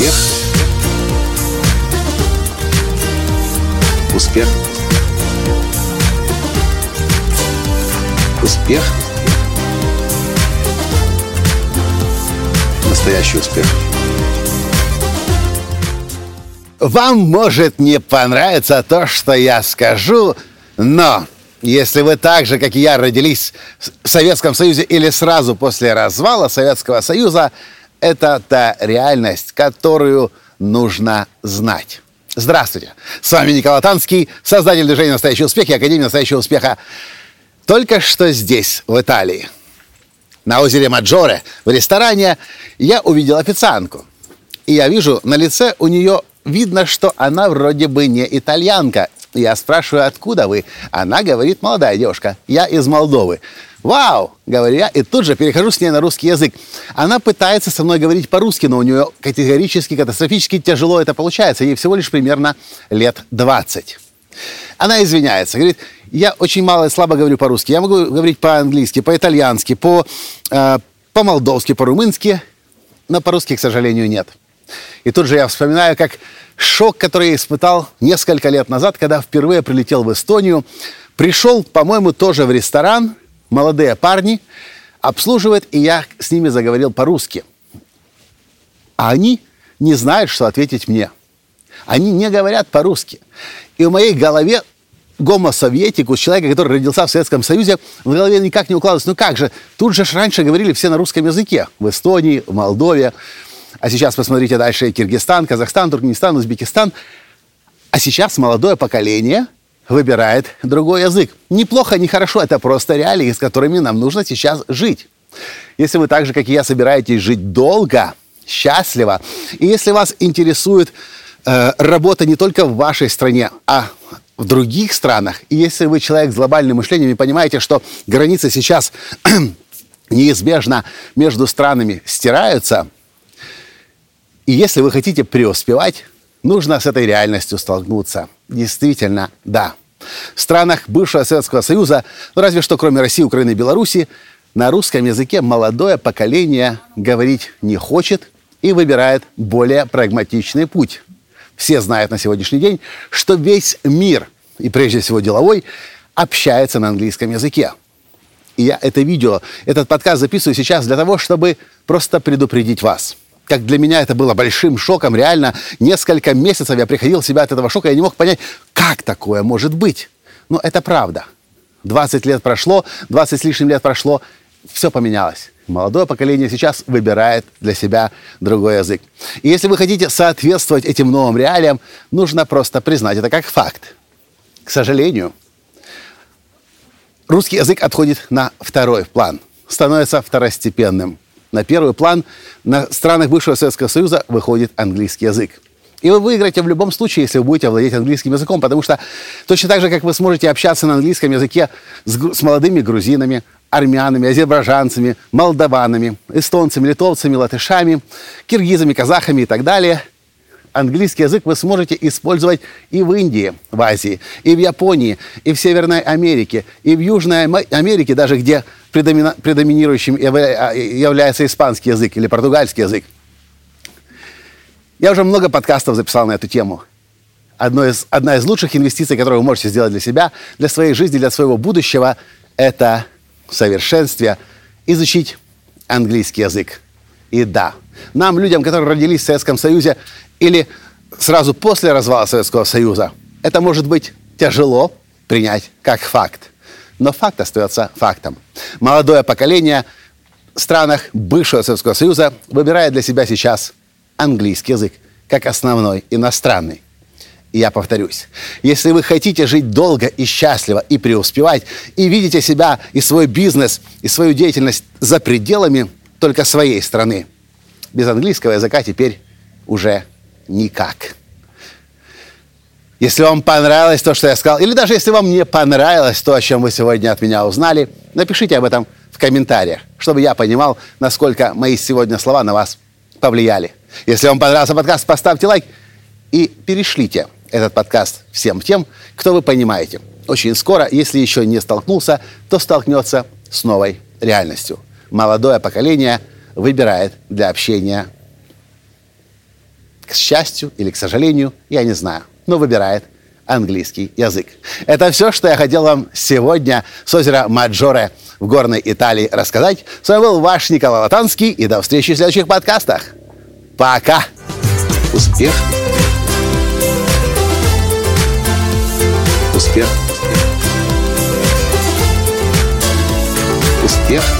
Успех. Успех. Успех. Настоящий успех. Вам может не понравиться то, что я скажу, но если вы так же, как и я, родились в Советском Союзе или сразу после развала Советского Союза, это та реальность, которую нужно знать. Здравствуйте! С вами Николай Танский, создатель движения «Настоящий успех» и Академии «Настоящего успеха». Только что здесь, в Италии, на озере Маджоре, в ресторане, я увидел официантку. И я вижу, на лице у нее видно, что она вроде бы не итальянка. Я спрашиваю, откуда вы? Она говорит, молодая девушка, я из Молдовы. Вау, говорю я, и тут же перехожу с ней на русский язык. Она пытается со мной говорить по-русски, но у нее категорически, катастрофически тяжело это получается. Ей всего лишь примерно лет 20. Она извиняется, говорит, я очень мало и слабо говорю по-русски. Я могу говорить по-английски, по-итальянски, по, э, по-молдовски, по-румынски, но по-русски, к сожалению, нет. И тут же я вспоминаю, как шок, который я испытал несколько лет назад, когда впервые прилетел в Эстонию. Пришел, по-моему, тоже в ресторан, молодые парни, обслуживают, и я с ними заговорил по-русски. А они не знают, что ответить мне. Они не говорят по-русски. И в моей голове гомо-советику, человека, который родился в Советском Союзе, в голове никак не укладывается. Ну как же, тут же раньше говорили все на русском языке. В Эстонии, в Молдове. А сейчас посмотрите дальше Киргизстан, Казахстан, Туркменистан, Узбекистан. А сейчас молодое поколение выбирает другой язык. Неплохо, не хорошо, это просто реалии, с которыми нам нужно сейчас жить. Если вы так же, как и я, собираетесь жить долго, счастливо, и если вас интересует э, работа не только в вашей стране, а в других странах, и если вы человек с глобальным мышлением и понимаете, что границы сейчас неизбежно между странами стираются – и если вы хотите преуспевать, нужно с этой реальностью столкнуться. Действительно, да. В странах бывшего Советского Союза, ну, разве что кроме России, Украины и Беларуси, на русском языке молодое поколение говорить не хочет и выбирает более прагматичный путь. Все знают на сегодняшний день, что весь мир, и прежде всего деловой, общается на английском языке. И я это видео, этот подкаст записываю сейчас для того, чтобы просто предупредить вас – как для меня это было большим шоком. Реально, несколько месяцев я приходил в себя от этого шока, я не мог понять, как такое может быть. Но это правда. 20 лет прошло, 20 с лишним лет прошло, все поменялось. Молодое поколение сейчас выбирает для себя другой язык. И если вы хотите соответствовать этим новым реалиям, нужно просто признать это как факт. К сожалению, русский язык отходит на второй план, становится второстепенным на первый план на странах бывшего Советского Союза выходит английский язык. И вы выиграете в любом случае, если вы будете владеть английским языком, потому что точно так же, как вы сможете общаться на английском языке с, с молодыми грузинами, армянами, азербайджанцами, молдаванами, эстонцами, литовцами, латышами, киргизами, казахами и так далее – английский язык вы сможете использовать и в Индии, в Азии, и в Японии, и в Северной Америке, и в Южной Америке, даже где предоминирующим а, является испанский язык или португальский язык. Я уже много подкастов записал на эту тему. Одно из, одна из лучших инвестиций, которую вы можете сделать для себя, для своей жизни, для своего будущего, это в совершенстве изучить английский язык. И да, нам, людям, которые родились в Советском Союзе, или сразу после развала Советского Союза, это может быть тяжело принять как факт. Но факт остается фактом. Молодое поколение в странах бывшего Советского Союза выбирает для себя сейчас английский язык как основной иностранный. И я повторюсь, если вы хотите жить долго и счастливо и преуспевать, и видите себя и свой бизнес, и свою деятельность за пределами только своей страны, без английского языка теперь уже никак. Если вам понравилось то, что я сказал, или даже если вам не понравилось то, о чем вы сегодня от меня узнали, напишите об этом в комментариях, чтобы я понимал, насколько мои сегодня слова на вас повлияли. Если вам понравился подкаст, поставьте лайк и перешлите этот подкаст всем тем, кто вы понимаете. Очень скоро, если еще не столкнулся, то столкнется с новой реальностью. Молодое поколение выбирает для общения к счастью или к сожалению, я не знаю, но выбирает английский язык. Это все, что я хотел вам сегодня с озера Маджоре в горной Италии рассказать. С вами был ваш Николай Латанский, и до встречи в следующих подкастах. Пока! Успех! Успех! Успех!